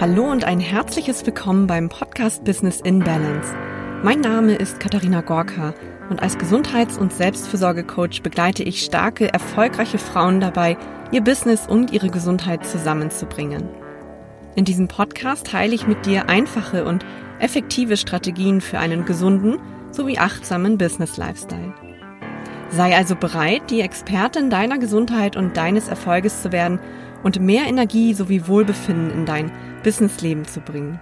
Hallo und ein herzliches Willkommen beim Podcast Business in Balance. Mein Name ist Katharina Gorka und als Gesundheits- und Selbstfürsorgecoach begleite ich starke, erfolgreiche Frauen dabei, ihr Business und ihre Gesundheit zusammenzubringen. In diesem Podcast teile ich mit dir einfache und effektive Strategien für einen gesunden sowie achtsamen Business-Lifestyle. Sei also bereit, die Expertin deiner Gesundheit und deines Erfolges zu werden und mehr Energie sowie Wohlbefinden in dein Businessleben zu bringen.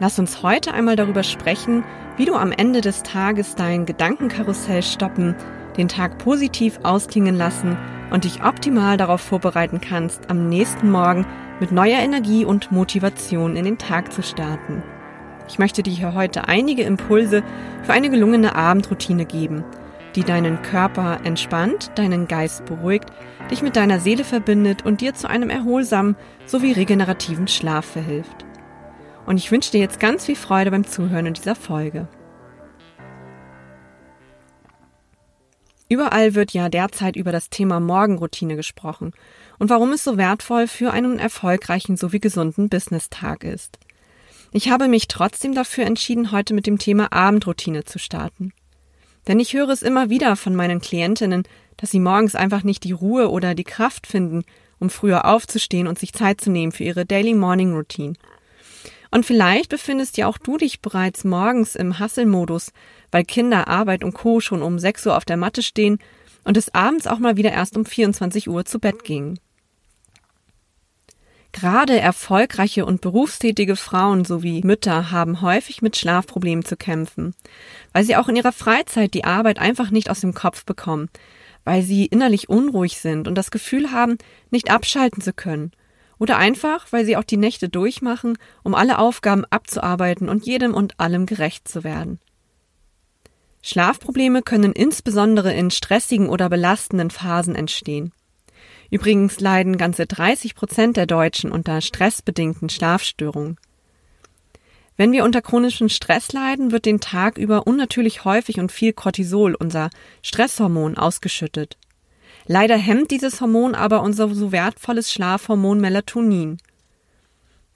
Lass uns heute einmal darüber sprechen, wie du am Ende des Tages dein Gedankenkarussell stoppen, den Tag positiv ausklingen lassen und dich optimal darauf vorbereiten kannst, am nächsten Morgen mit neuer Energie und Motivation in den Tag zu starten. Ich möchte dir hier heute einige Impulse für eine gelungene Abendroutine geben, die deinen Körper entspannt, deinen Geist beruhigt, dich mit deiner Seele verbindet und dir zu einem erholsamen sowie regenerativen Schlaf verhilft. Und ich wünsche dir jetzt ganz viel Freude beim Zuhören in dieser Folge. Überall wird ja derzeit über das Thema Morgenroutine gesprochen und warum es so wertvoll für einen erfolgreichen sowie gesunden Business-Tag ist. Ich habe mich trotzdem dafür entschieden, heute mit dem Thema Abendroutine zu starten. Denn ich höre es immer wieder von meinen Klientinnen, dass sie morgens einfach nicht die Ruhe oder die Kraft finden, um früher aufzustehen und sich Zeit zu nehmen für ihre Daily Morning Routine. Und vielleicht befindest ja auch du dich bereits morgens im Hasselmodus, weil Kinder, Arbeit und Co. schon um 6 Uhr auf der Matte stehen und es abends auch mal wieder erst um 24 Uhr zu Bett ging. Gerade erfolgreiche und berufstätige Frauen sowie Mütter haben häufig mit Schlafproblemen zu kämpfen, weil sie auch in ihrer Freizeit die Arbeit einfach nicht aus dem Kopf bekommen, weil sie innerlich unruhig sind und das Gefühl haben, nicht abschalten zu können, oder einfach, weil sie auch die Nächte durchmachen, um alle Aufgaben abzuarbeiten und jedem und allem gerecht zu werden. Schlafprobleme können insbesondere in stressigen oder belastenden Phasen entstehen. Übrigens leiden ganze 30 Prozent der Deutschen unter stressbedingten Schlafstörungen. Wenn wir unter chronischem Stress leiden, wird den Tag über unnatürlich häufig und viel Cortisol, unser Stresshormon, ausgeschüttet. Leider hemmt dieses Hormon aber unser so wertvolles Schlafhormon Melatonin.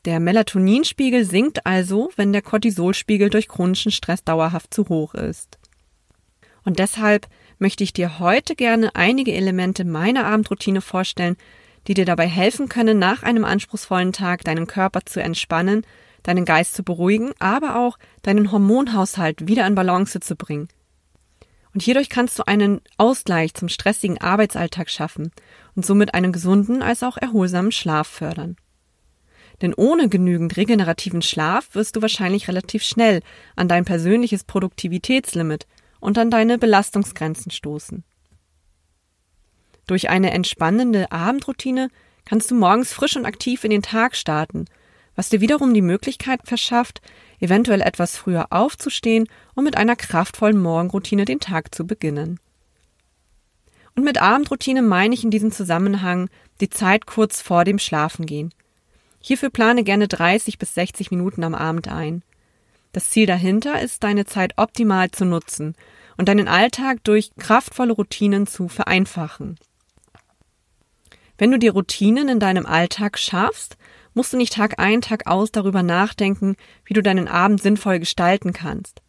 Der Melatoninspiegel sinkt also, wenn der Cortisolspiegel durch chronischen Stress dauerhaft zu hoch ist. Und deshalb möchte ich dir heute gerne einige Elemente meiner Abendroutine vorstellen, die dir dabei helfen können, nach einem anspruchsvollen Tag deinen Körper zu entspannen, deinen Geist zu beruhigen, aber auch deinen Hormonhaushalt wieder in Balance zu bringen. Und hierdurch kannst du einen Ausgleich zum stressigen Arbeitsalltag schaffen und somit einen gesunden als auch erholsamen Schlaf fördern. Denn ohne genügend regenerativen Schlaf wirst du wahrscheinlich relativ schnell an dein persönliches Produktivitätslimit und an deine Belastungsgrenzen stoßen. Durch eine entspannende Abendroutine kannst du morgens frisch und aktiv in den Tag starten, was dir wiederum die Möglichkeit verschafft, eventuell etwas früher aufzustehen und mit einer kraftvollen Morgenroutine den Tag zu beginnen. Und mit Abendroutine meine ich in diesem Zusammenhang die Zeit kurz vor dem Schlafengehen. Hierfür plane gerne 30 bis 60 Minuten am Abend ein. Das Ziel dahinter ist, deine Zeit optimal zu nutzen und deinen Alltag durch kraftvolle Routinen zu vereinfachen. Wenn du die Routinen in deinem Alltag schaffst, musst du nicht Tag ein, Tag aus darüber nachdenken, wie du deinen Abend sinnvoll gestalten kannst.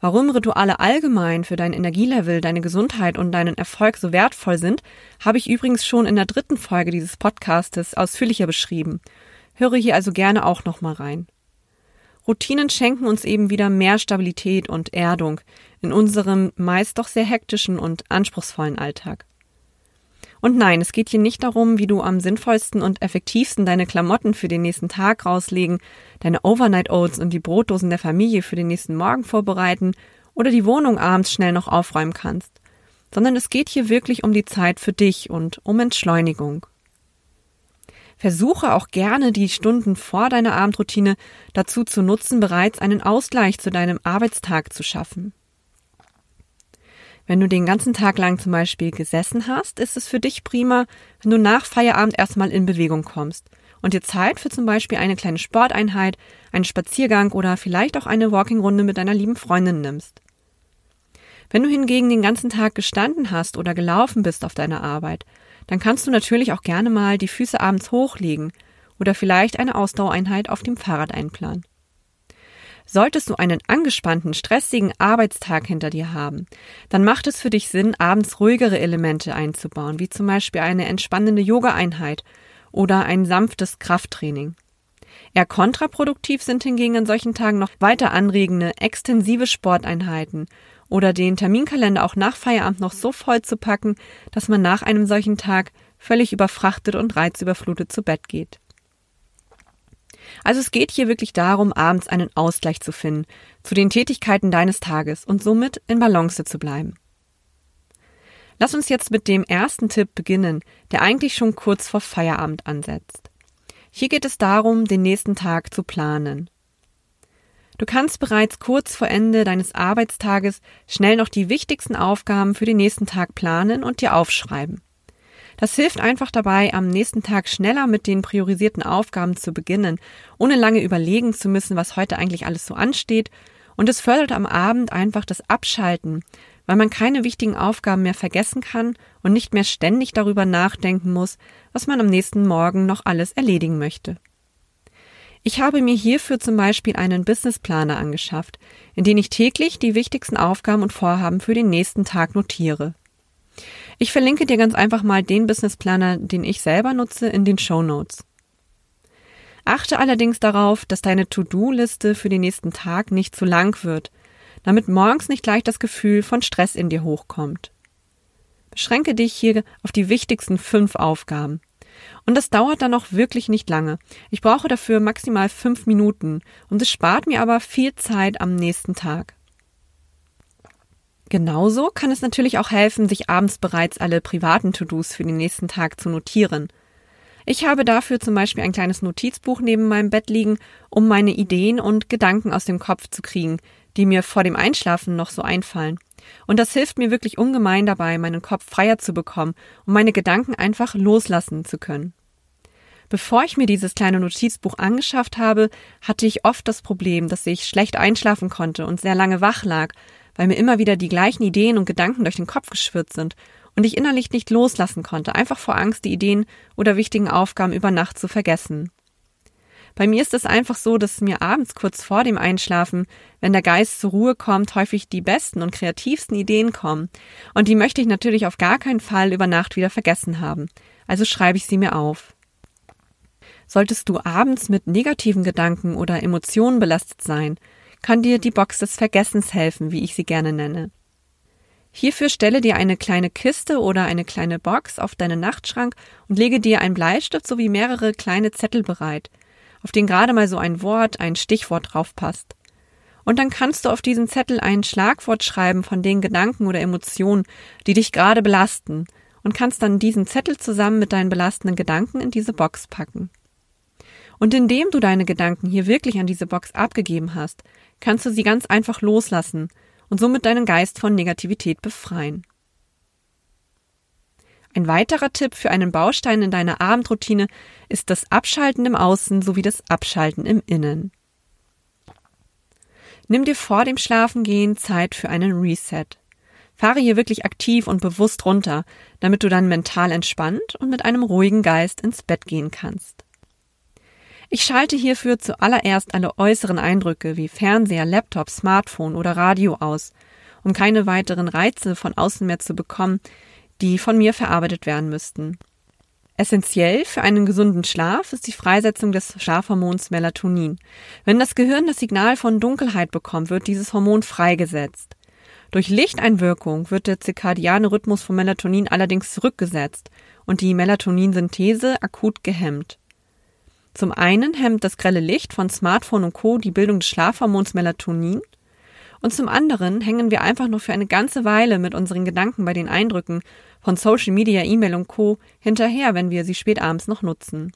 Warum Rituale allgemein für dein Energielevel, deine Gesundheit und deinen Erfolg so wertvoll sind, habe ich übrigens schon in der dritten Folge dieses Podcastes ausführlicher beschrieben. Höre hier also gerne auch nochmal rein. Routinen schenken uns eben wieder mehr Stabilität und Erdung in unserem meist doch sehr hektischen und anspruchsvollen Alltag. Und nein, es geht hier nicht darum, wie du am sinnvollsten und effektivsten deine Klamotten für den nächsten Tag rauslegen, deine Overnight Oats und die Brotdosen der Familie für den nächsten Morgen vorbereiten oder die Wohnung abends schnell noch aufräumen kannst, sondern es geht hier wirklich um die Zeit für dich und um Entschleunigung. Versuche auch gerne die Stunden vor deiner Abendroutine dazu zu nutzen, bereits einen Ausgleich zu deinem Arbeitstag zu schaffen. Wenn du den ganzen Tag lang zum Beispiel gesessen hast, ist es für dich prima, wenn du nach Feierabend erstmal in Bewegung kommst und dir Zeit für zum Beispiel eine kleine Sporteinheit, einen Spaziergang oder vielleicht auch eine Walkingrunde mit deiner lieben Freundin nimmst. Wenn du hingegen den ganzen Tag gestanden hast oder gelaufen bist auf deiner Arbeit, dann kannst du natürlich auch gerne mal die Füße abends hochlegen oder vielleicht eine Ausdauereinheit auf dem Fahrrad einplanen. Solltest du einen angespannten, stressigen Arbeitstag hinter dir haben, dann macht es für dich Sinn, abends ruhigere Elemente einzubauen, wie zum Beispiel eine entspannende Yoga-Einheit oder ein sanftes Krafttraining. Eher kontraproduktiv sind hingegen an solchen Tagen noch weiter anregende, extensive Sporteinheiten oder den Terminkalender auch nach Feierabend noch so voll zu packen, dass man nach einem solchen Tag völlig überfrachtet und reizüberflutet zu Bett geht. Also es geht hier wirklich darum, abends einen Ausgleich zu finden zu den Tätigkeiten deines Tages und somit in Balance zu bleiben. Lass uns jetzt mit dem ersten Tipp beginnen, der eigentlich schon kurz vor Feierabend ansetzt. Hier geht es darum, den nächsten Tag zu planen. Du kannst bereits kurz vor Ende deines Arbeitstages schnell noch die wichtigsten Aufgaben für den nächsten Tag planen und dir aufschreiben. Das hilft einfach dabei, am nächsten Tag schneller mit den priorisierten Aufgaben zu beginnen, ohne lange überlegen zu müssen, was heute eigentlich alles so ansteht, und es fördert am Abend einfach das Abschalten, weil man keine wichtigen Aufgaben mehr vergessen kann und nicht mehr ständig darüber nachdenken muss, was man am nächsten Morgen noch alles erledigen möchte. Ich habe mir hierfür zum Beispiel einen Businessplaner angeschafft, in den ich täglich die wichtigsten Aufgaben und Vorhaben für den nächsten Tag notiere. Ich verlinke dir ganz einfach mal den Businessplaner, den ich selber nutze, in den Show Notes. Achte allerdings darauf, dass deine To-Do-Liste für den nächsten Tag nicht zu lang wird, damit morgens nicht gleich das Gefühl von Stress in dir hochkommt. Beschränke dich hier auf die wichtigsten fünf Aufgaben. Und das dauert dann auch wirklich nicht lange. Ich brauche dafür maximal fünf Minuten und es spart mir aber viel Zeit am nächsten Tag. Genauso kann es natürlich auch helfen, sich abends bereits alle privaten To-Dos für den nächsten Tag zu notieren. Ich habe dafür zum Beispiel ein kleines Notizbuch neben meinem Bett liegen, um meine Ideen und Gedanken aus dem Kopf zu kriegen, die mir vor dem Einschlafen noch so einfallen. Und das hilft mir wirklich ungemein dabei, meinen Kopf freier zu bekommen und meine Gedanken einfach loslassen zu können. Bevor ich mir dieses kleine Notizbuch angeschafft habe, hatte ich oft das Problem, dass ich schlecht einschlafen konnte und sehr lange wach lag, weil mir immer wieder die gleichen Ideen und Gedanken durch den Kopf geschwirrt sind und ich innerlich nicht loslassen konnte, einfach vor Angst, die Ideen oder wichtigen Aufgaben über Nacht zu vergessen. Bei mir ist es einfach so, dass mir abends kurz vor dem Einschlafen, wenn der Geist zur Ruhe kommt, häufig die besten und kreativsten Ideen kommen. Und die möchte ich natürlich auf gar keinen Fall über Nacht wieder vergessen haben. Also schreibe ich sie mir auf. Solltest du abends mit negativen Gedanken oder Emotionen belastet sein, kann dir die Box des Vergessens helfen, wie ich sie gerne nenne. Hierfür stelle dir eine kleine Kiste oder eine kleine Box auf deinen Nachtschrank und lege dir einen Bleistift sowie mehrere kleine Zettel bereit – auf den gerade mal so ein Wort, ein Stichwort drauf passt. Und dann kannst du auf diesen Zettel ein Schlagwort schreiben von den Gedanken oder Emotionen, die dich gerade belasten, und kannst dann diesen Zettel zusammen mit deinen belastenden Gedanken in diese Box packen. Und indem du deine Gedanken hier wirklich an diese Box abgegeben hast, kannst du sie ganz einfach loslassen und somit deinen Geist von Negativität befreien. Ein weiterer Tipp für einen Baustein in deiner Abendroutine ist das Abschalten im Außen sowie das Abschalten im Innen. Nimm dir vor dem Schlafengehen Zeit für einen Reset. Fahre hier wirklich aktiv und bewusst runter, damit du dann mental entspannt und mit einem ruhigen Geist ins Bett gehen kannst. Ich schalte hierfür zuallererst alle äußeren Eindrücke wie Fernseher, Laptop, Smartphone oder Radio aus, um keine weiteren Reize von außen mehr zu bekommen, die von mir verarbeitet werden müssten. Essentiell für einen gesunden Schlaf ist die Freisetzung des Schlafhormons Melatonin. Wenn das Gehirn das Signal von Dunkelheit bekommt, wird dieses Hormon freigesetzt. Durch Lichteinwirkung wird der zirkadiane Rhythmus von Melatonin allerdings zurückgesetzt und die Melatoninsynthese akut gehemmt. Zum einen hemmt das grelle Licht von Smartphone und Co. die Bildung des Schlafhormons Melatonin und zum anderen hängen wir einfach nur für eine ganze Weile mit unseren Gedanken bei den Eindrücken von Social Media, E-Mail und Co. hinterher, wenn wir sie spät abends noch nutzen.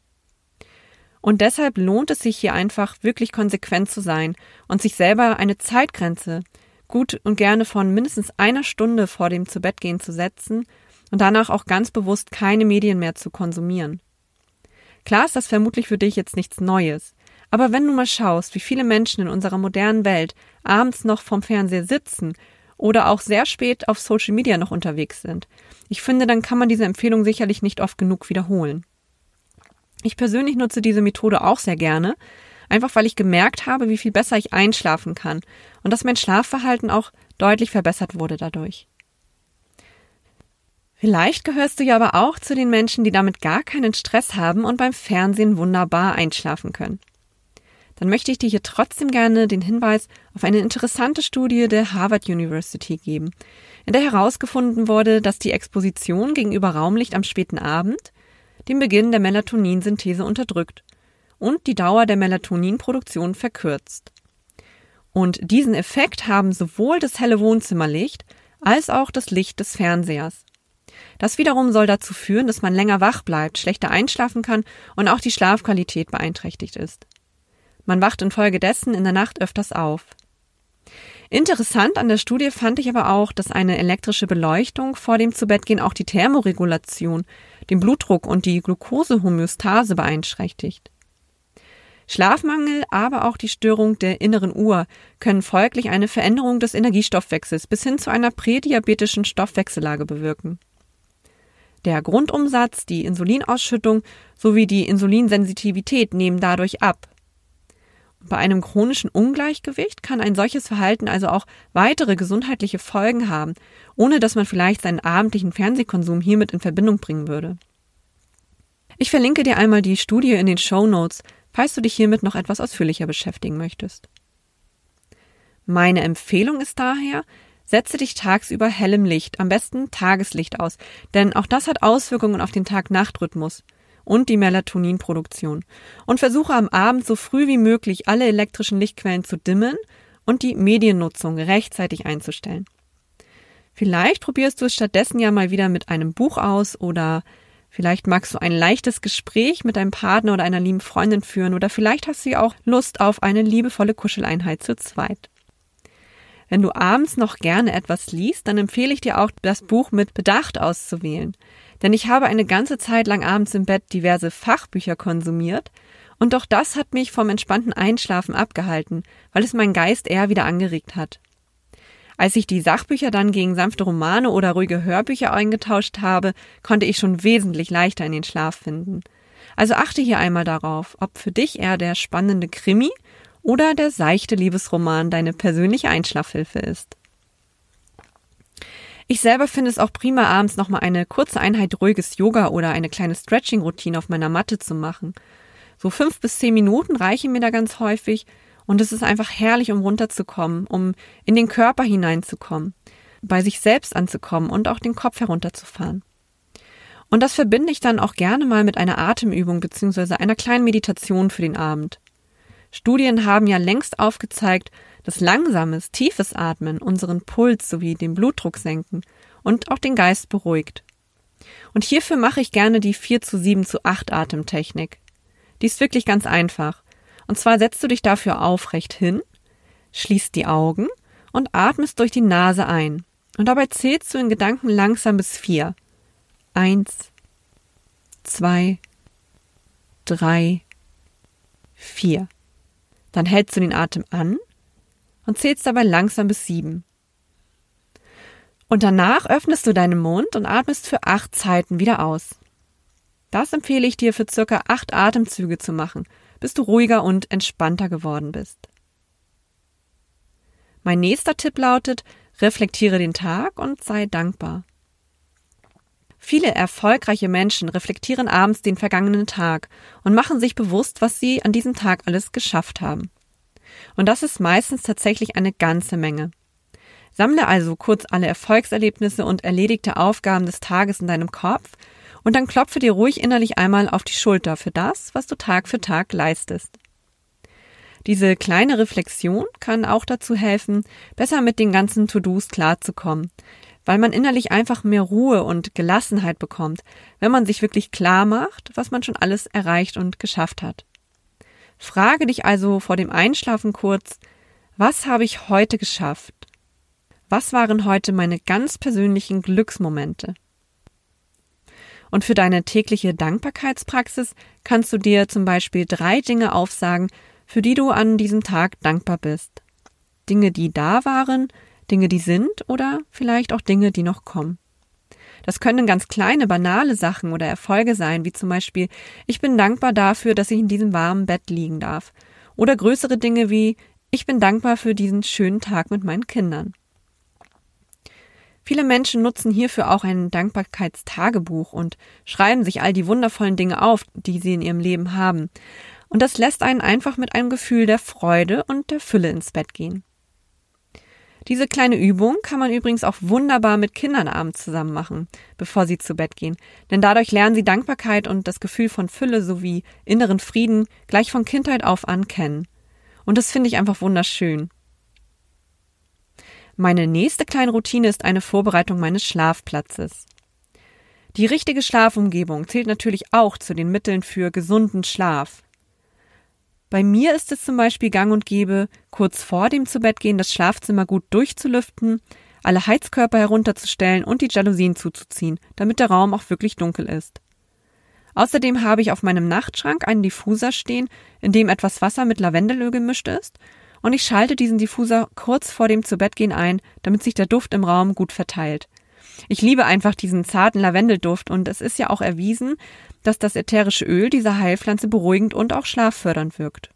Und deshalb lohnt es sich hier einfach wirklich konsequent zu sein und sich selber eine Zeitgrenze gut und gerne von mindestens einer Stunde vor dem Zubettgehen zu setzen und danach auch ganz bewusst keine Medien mehr zu konsumieren. Klar ist das vermutlich für dich jetzt nichts Neues, aber wenn du mal schaust, wie viele Menschen in unserer modernen Welt abends noch vom Fernseher sitzen oder auch sehr spät auf Social Media noch unterwegs sind. Ich finde, dann kann man diese Empfehlung sicherlich nicht oft genug wiederholen. Ich persönlich nutze diese Methode auch sehr gerne, einfach weil ich gemerkt habe, wie viel besser ich einschlafen kann und dass mein Schlafverhalten auch deutlich verbessert wurde dadurch. Vielleicht gehörst du ja aber auch zu den Menschen, die damit gar keinen Stress haben und beim Fernsehen wunderbar einschlafen können. Dann möchte ich dir hier trotzdem gerne den Hinweis auf eine interessante Studie der Harvard University geben, in der herausgefunden wurde, dass die Exposition gegenüber Raumlicht am späten Abend den Beginn der Melatoninsynthese unterdrückt und die Dauer der Melatoninproduktion verkürzt. Und diesen Effekt haben sowohl das helle Wohnzimmerlicht als auch das Licht des Fernsehers. Das wiederum soll dazu führen, dass man länger wach bleibt, schlechter einschlafen kann und auch die Schlafqualität beeinträchtigt ist. Man wacht infolgedessen in der Nacht öfters auf. Interessant an der Studie fand ich aber auch, dass eine elektrische Beleuchtung vor dem Zubettgehen auch die Thermoregulation, den Blutdruck und die Glukosehomöostase beeinträchtigt. Schlafmangel, aber auch die Störung der inneren Uhr können folglich eine Veränderung des Energiestoffwechsels bis hin zu einer prädiabetischen Stoffwechsellage bewirken. Der Grundumsatz, die Insulinausschüttung sowie die Insulinsensitivität nehmen dadurch ab. Bei einem chronischen Ungleichgewicht kann ein solches Verhalten also auch weitere gesundheitliche Folgen haben, ohne dass man vielleicht seinen abendlichen Fernsehkonsum hiermit in Verbindung bringen würde. Ich verlinke dir einmal die Studie in den Show Notes, falls du dich hiermit noch etwas ausführlicher beschäftigen möchtest. Meine Empfehlung ist daher, setze dich tagsüber hellem Licht, am besten Tageslicht aus, denn auch das hat Auswirkungen auf den Tag-Nacht-Rhythmus und die Melatoninproduktion. Und versuche am Abend so früh wie möglich alle elektrischen Lichtquellen zu dimmen und die Mediennutzung rechtzeitig einzustellen. Vielleicht probierst du es stattdessen ja mal wieder mit einem Buch aus oder vielleicht magst du ein leichtes Gespräch mit deinem Partner oder einer lieben Freundin führen oder vielleicht hast du ja auch Lust auf eine liebevolle Kuscheleinheit zu zweit. Wenn du abends noch gerne etwas liest, dann empfehle ich dir auch, das Buch mit Bedacht auszuwählen. Denn ich habe eine ganze Zeit lang abends im Bett diverse Fachbücher konsumiert und doch das hat mich vom entspannten Einschlafen abgehalten, weil es meinen Geist eher wieder angeregt hat. Als ich die Sachbücher dann gegen sanfte Romane oder ruhige Hörbücher eingetauscht habe, konnte ich schon wesentlich leichter in den Schlaf finden. Also achte hier einmal darauf, ob für dich eher der spannende Krimi oder der seichte Liebesroman deine persönliche Einschlafhilfe ist. Ich selber finde es auch prima, abends nochmal eine kurze Einheit ruhiges Yoga oder eine kleine Stretching-Routine auf meiner Matte zu machen. So fünf bis zehn Minuten reichen mir da ganz häufig und es ist einfach herrlich, um runterzukommen, um in den Körper hineinzukommen, bei sich selbst anzukommen und auch den Kopf herunterzufahren. Und das verbinde ich dann auch gerne mal mit einer Atemübung bzw. einer kleinen Meditation für den Abend. Studien haben ja längst aufgezeigt, dass langsames, tiefes Atmen unseren Puls sowie den Blutdruck senken und auch den Geist beruhigt. Und hierfür mache ich gerne die 4 zu 7 zu 8 Atemtechnik. Die ist wirklich ganz einfach. Und zwar setzt du dich dafür aufrecht hin, schließt die Augen und atmest durch die Nase ein. Und dabei zählst du in Gedanken langsam bis vier. Eins, zwei, drei, vier. Dann hältst du den Atem an und zählst dabei langsam bis sieben. Und danach öffnest du deinen Mund und atmest für acht Zeiten wieder aus. Das empfehle ich dir für circa acht Atemzüge zu machen, bis du ruhiger und entspannter geworden bist. Mein nächster Tipp lautet, reflektiere den Tag und sei dankbar. Viele erfolgreiche Menschen reflektieren abends den vergangenen Tag und machen sich bewusst, was sie an diesem Tag alles geschafft haben. Und das ist meistens tatsächlich eine ganze Menge. Sammle also kurz alle Erfolgserlebnisse und erledigte Aufgaben des Tages in deinem Kopf und dann klopfe dir ruhig innerlich einmal auf die Schulter für das, was du Tag für Tag leistest. Diese kleine Reflexion kann auch dazu helfen, besser mit den ganzen To-Dos klarzukommen, weil man innerlich einfach mehr Ruhe und Gelassenheit bekommt, wenn man sich wirklich klar macht, was man schon alles erreicht und geschafft hat. Frage dich also vor dem Einschlafen kurz, was habe ich heute geschafft? Was waren heute meine ganz persönlichen Glücksmomente? Und für deine tägliche Dankbarkeitspraxis kannst du dir zum Beispiel drei Dinge aufsagen, für die du an diesem Tag dankbar bist. Dinge, die da waren, Dinge, die sind oder vielleicht auch Dinge, die noch kommen. Das können ganz kleine, banale Sachen oder Erfolge sein, wie zum Beispiel, ich bin dankbar dafür, dass ich in diesem warmen Bett liegen darf. Oder größere Dinge wie, ich bin dankbar für diesen schönen Tag mit meinen Kindern. Viele Menschen nutzen hierfür auch ein Dankbarkeitstagebuch und schreiben sich all die wundervollen Dinge auf, die sie in ihrem Leben haben. Und das lässt einen einfach mit einem Gefühl der Freude und der Fülle ins Bett gehen. Diese kleine Übung kann man übrigens auch wunderbar mit Kindern abends zusammen machen, bevor sie zu Bett gehen. Denn dadurch lernen sie Dankbarkeit und das Gefühl von Fülle sowie inneren Frieden gleich von Kindheit auf an kennen. Und das finde ich einfach wunderschön. Meine nächste kleine Routine ist eine Vorbereitung meines Schlafplatzes. Die richtige Schlafumgebung zählt natürlich auch zu den Mitteln für gesunden Schlaf. Bei mir ist es zum Beispiel gang und gäbe, kurz vor dem Zubettgehen das Schlafzimmer gut durchzulüften, alle Heizkörper herunterzustellen und die Jalousien zuzuziehen, damit der Raum auch wirklich dunkel ist. Außerdem habe ich auf meinem Nachtschrank einen Diffuser stehen, in dem etwas Wasser mit Lavendelöl gemischt ist, und ich schalte diesen Diffuser kurz vor dem Zubettgehen ein, damit sich der Duft im Raum gut verteilt. Ich liebe einfach diesen zarten Lavendelduft und es ist ja auch erwiesen, dass das ätherische Öl dieser Heilpflanze beruhigend und auch schlaffördernd wirkt.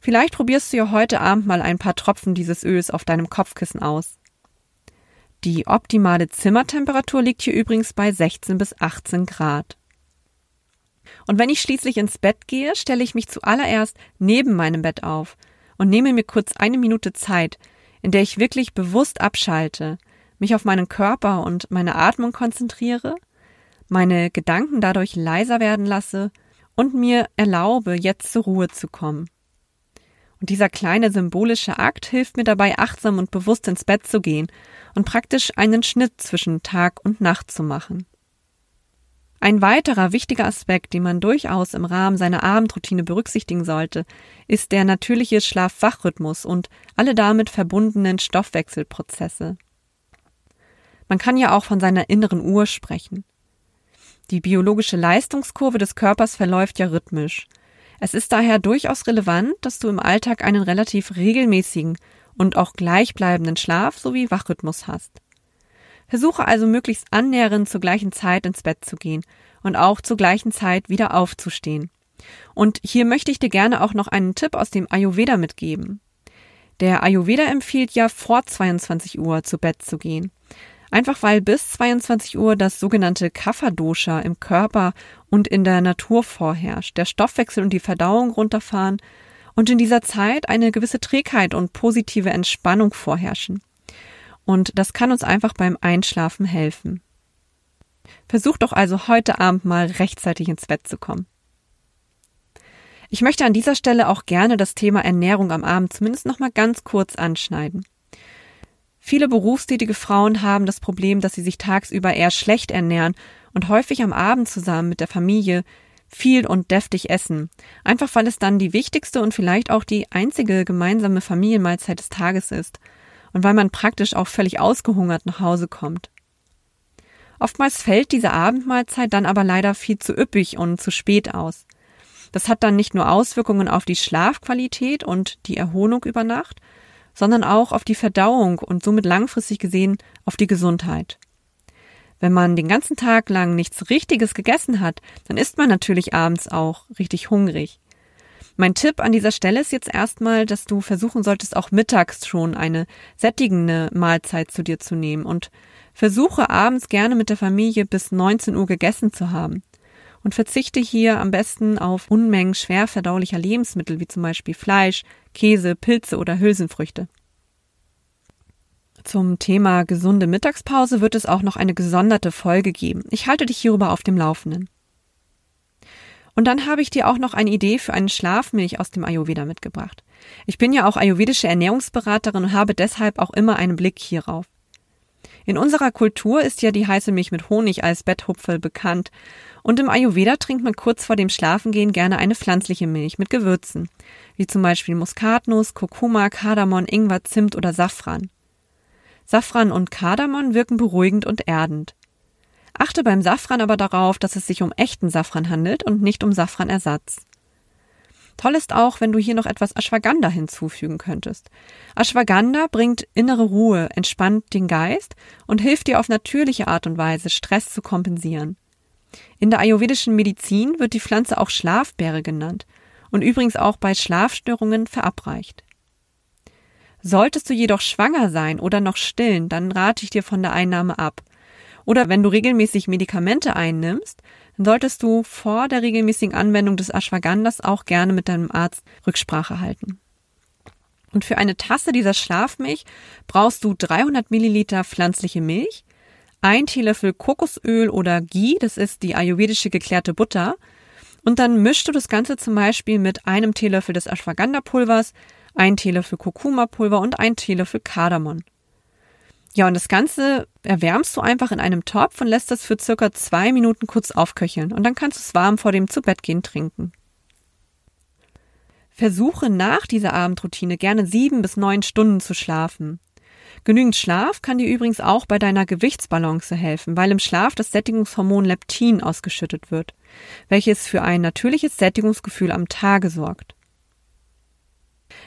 Vielleicht probierst du ja heute Abend mal ein paar Tropfen dieses Öls auf deinem Kopfkissen aus. Die optimale Zimmertemperatur liegt hier übrigens bei 16 bis 18 Grad. Und wenn ich schließlich ins Bett gehe, stelle ich mich zuallererst neben meinem Bett auf und nehme mir kurz eine Minute Zeit, in der ich wirklich bewusst abschalte, mich auf meinen Körper und meine Atmung konzentriere meine Gedanken dadurch leiser werden lasse und mir erlaube, jetzt zur Ruhe zu kommen. Und dieser kleine symbolische Akt hilft mir dabei, achtsam und bewusst ins Bett zu gehen und praktisch einen Schnitt zwischen Tag und Nacht zu machen. Ein weiterer wichtiger Aspekt, den man durchaus im Rahmen seiner Abendroutine berücksichtigen sollte, ist der natürliche Schlaf-Wach-Rhythmus und alle damit verbundenen Stoffwechselprozesse. Man kann ja auch von seiner inneren Uhr sprechen. Die biologische Leistungskurve des Körpers verläuft ja rhythmisch. Es ist daher durchaus relevant, dass du im Alltag einen relativ regelmäßigen und auch gleichbleibenden Schlaf sowie Wachrhythmus hast. Versuche also möglichst annähernd zur gleichen Zeit ins Bett zu gehen und auch zur gleichen Zeit wieder aufzustehen. Und hier möchte ich dir gerne auch noch einen Tipp aus dem Ayurveda mitgeben. Der Ayurveda empfiehlt ja vor 22 Uhr zu Bett zu gehen. Einfach weil bis 22 Uhr das sogenannte Kapha-Dosha im Körper und in der Natur vorherrscht, der Stoffwechsel und die Verdauung runterfahren und in dieser Zeit eine gewisse Trägheit und positive Entspannung vorherrschen. Und das kann uns einfach beim Einschlafen helfen. Versuch doch also heute Abend mal rechtzeitig ins Bett zu kommen. Ich möchte an dieser Stelle auch gerne das Thema Ernährung am Abend zumindest noch mal ganz kurz anschneiden. Viele berufstätige Frauen haben das Problem, dass sie sich tagsüber eher schlecht ernähren und häufig am Abend zusammen mit der Familie viel und deftig essen. Einfach weil es dann die wichtigste und vielleicht auch die einzige gemeinsame Familienmahlzeit des Tages ist und weil man praktisch auch völlig ausgehungert nach Hause kommt. Oftmals fällt diese Abendmahlzeit dann aber leider viel zu üppig und zu spät aus. Das hat dann nicht nur Auswirkungen auf die Schlafqualität und die Erholung über Nacht, sondern auch auf die Verdauung und somit langfristig gesehen auf die Gesundheit. Wenn man den ganzen Tag lang nichts Richtiges gegessen hat, dann ist man natürlich abends auch richtig hungrig. Mein Tipp an dieser Stelle ist jetzt erstmal, dass du versuchen solltest, auch mittags schon eine sättigende Mahlzeit zu dir zu nehmen und versuche abends gerne mit der Familie bis 19 Uhr gegessen zu haben und verzichte hier am besten auf Unmengen schwer verdaulicher Lebensmittel wie zum Beispiel Fleisch, Käse, Pilze oder Hülsenfrüchte. Zum Thema gesunde Mittagspause wird es auch noch eine gesonderte Folge geben. Ich halte dich hierüber auf dem Laufenden. Und dann habe ich dir auch noch eine Idee für eine Schlafmilch aus dem Ayurveda mitgebracht. Ich bin ja auch ayurvedische Ernährungsberaterin und habe deshalb auch immer einen Blick hierauf. In unserer Kultur ist ja die heiße Milch mit Honig als Betthupfel bekannt und im Ayurveda trinkt man kurz vor dem Schlafengehen gerne eine pflanzliche Milch mit Gewürzen, wie zum Beispiel Muskatnuss, Kurkuma, Kardamom, Ingwer, Zimt oder Safran. Safran und Kardamom wirken beruhigend und erdend. Achte beim Safran aber darauf, dass es sich um echten Safran handelt und nicht um Safranersatz. Toll ist auch, wenn du hier noch etwas Ashwagandha hinzufügen könntest. Ashwagandha bringt innere Ruhe, entspannt den Geist und hilft dir auf natürliche Art und Weise, Stress zu kompensieren. In der ayurvedischen Medizin wird die Pflanze auch Schlafbeere genannt und übrigens auch bei Schlafstörungen verabreicht. Solltest du jedoch schwanger sein oder noch stillen, dann rate ich dir von der Einnahme ab. Oder wenn du regelmäßig Medikamente einnimmst, dann solltest du vor der regelmäßigen Anwendung des Ashwagandhas auch gerne mit deinem Arzt Rücksprache halten. Und für eine Tasse dieser Schlafmilch brauchst du 300 Milliliter pflanzliche Milch, ein Teelöffel Kokosöl oder Ghee, das ist die ayurvedische geklärte Butter, und dann mischst du das Ganze zum Beispiel mit einem Teelöffel des Ashwagandha-Pulvers, ein Teelöffel Kurkuma-Pulver und ein Teelöffel Kardamom. Ja, und das Ganze erwärmst du einfach in einem Topf und lässt das für circa zwei Minuten kurz aufköcheln und dann kannst du es warm vor dem Zubettgehen trinken. Versuche nach dieser Abendroutine gerne sieben bis neun Stunden zu schlafen. Genügend Schlaf kann dir übrigens auch bei deiner Gewichtsbalance helfen, weil im Schlaf das Sättigungshormon Leptin ausgeschüttet wird, welches für ein natürliches Sättigungsgefühl am Tage sorgt.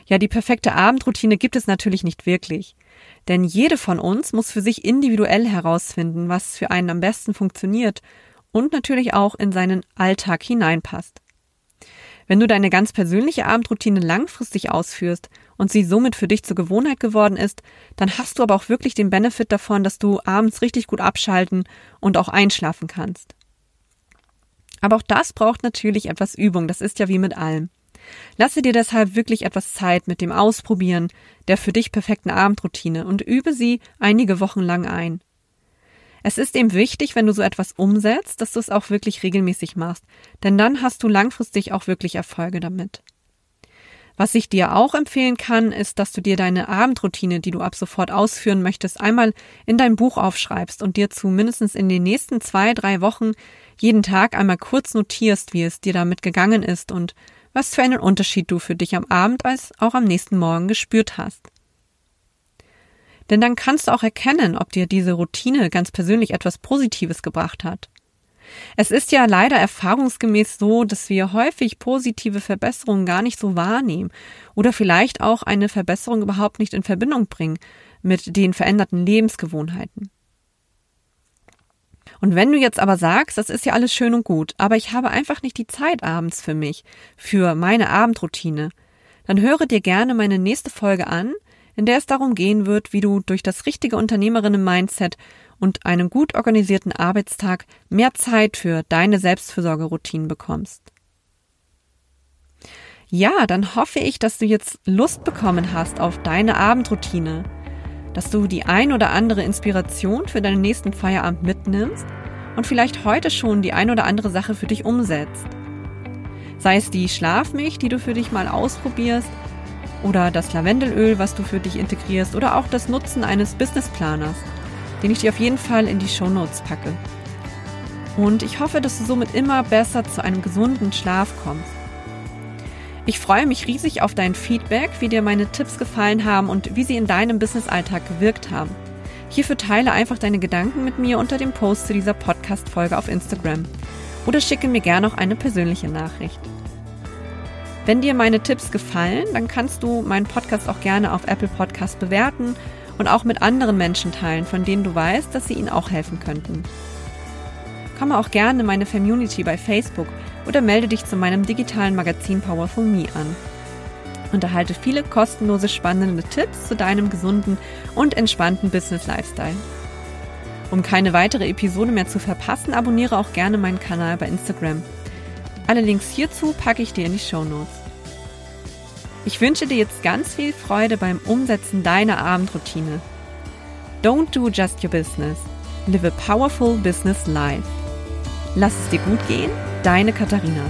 Ja, die perfekte Abendroutine gibt es natürlich nicht wirklich. Denn jede von uns muss für sich individuell herausfinden, was für einen am besten funktioniert und natürlich auch in seinen Alltag hineinpasst. Wenn du deine ganz persönliche Abendroutine langfristig ausführst und sie somit für dich zur Gewohnheit geworden ist, dann hast du aber auch wirklich den Benefit davon, dass du abends richtig gut abschalten und auch einschlafen kannst. Aber auch das braucht natürlich etwas Übung, das ist ja wie mit allem. Lasse dir deshalb wirklich etwas Zeit mit dem Ausprobieren der für dich perfekten Abendroutine und übe sie einige Wochen lang ein. Es ist eben wichtig, wenn du so etwas umsetzt, dass du es auch wirklich regelmäßig machst, denn dann hast du langfristig auch wirklich Erfolge damit. Was ich dir auch empfehlen kann, ist, dass du dir deine Abendroutine, die du ab sofort ausführen möchtest, einmal in dein Buch aufschreibst und dir zumindest in den nächsten zwei, drei Wochen jeden Tag einmal kurz notierst, wie es dir damit gegangen ist und was für einen Unterschied du für dich am Abend als auch am nächsten Morgen gespürt hast. Denn dann kannst du auch erkennen, ob dir diese Routine ganz persönlich etwas Positives gebracht hat. Es ist ja leider erfahrungsgemäß so, dass wir häufig positive Verbesserungen gar nicht so wahrnehmen oder vielleicht auch eine Verbesserung überhaupt nicht in Verbindung bringen mit den veränderten Lebensgewohnheiten. Und wenn du jetzt aber sagst, das ist ja alles schön und gut, aber ich habe einfach nicht die Zeit abends für mich, für meine Abendroutine, dann höre dir gerne meine nächste Folge an, in der es darum gehen wird, wie du durch das richtige Unternehmerinnen-Mindset und einen gut organisierten Arbeitstag mehr Zeit für deine Selbstfürsorgeroutinen bekommst. Ja, dann hoffe ich, dass du jetzt Lust bekommen hast auf deine Abendroutine dass du die ein oder andere Inspiration für deinen nächsten Feierabend mitnimmst und vielleicht heute schon die ein oder andere Sache für dich umsetzt. Sei es die Schlafmilch, die du für dich mal ausprobierst, oder das Lavendelöl, was du für dich integrierst, oder auch das Nutzen eines Businessplaners, den ich dir auf jeden Fall in die Shownotes packe. Und ich hoffe, dass du somit immer besser zu einem gesunden Schlaf kommst. Ich freue mich riesig auf dein Feedback, wie dir meine Tipps gefallen haben und wie sie in deinem Businessalltag gewirkt haben. Hierfür teile einfach deine Gedanken mit mir unter dem Post zu dieser Podcast-Folge auf Instagram oder schicke mir gerne auch eine persönliche Nachricht. Wenn dir meine Tipps gefallen, dann kannst du meinen Podcast auch gerne auf Apple Podcast bewerten und auch mit anderen Menschen teilen, von denen du weißt, dass sie ihnen auch helfen könnten. Komme auch gerne in meine Community bei Facebook oder melde dich zu meinem digitalen Magazin Powerful Me an. Und erhalte viele kostenlose spannende Tipps zu deinem gesunden und entspannten Business Lifestyle. Um keine weitere Episode mehr zu verpassen, abonniere auch gerne meinen Kanal bei Instagram. Alle Links hierzu packe ich dir in die Show Notes. Ich wünsche dir jetzt ganz viel Freude beim Umsetzen deiner Abendroutine. Don't do just your business. Live a powerful business life. Lass es dir gut gehen Deine Katharina.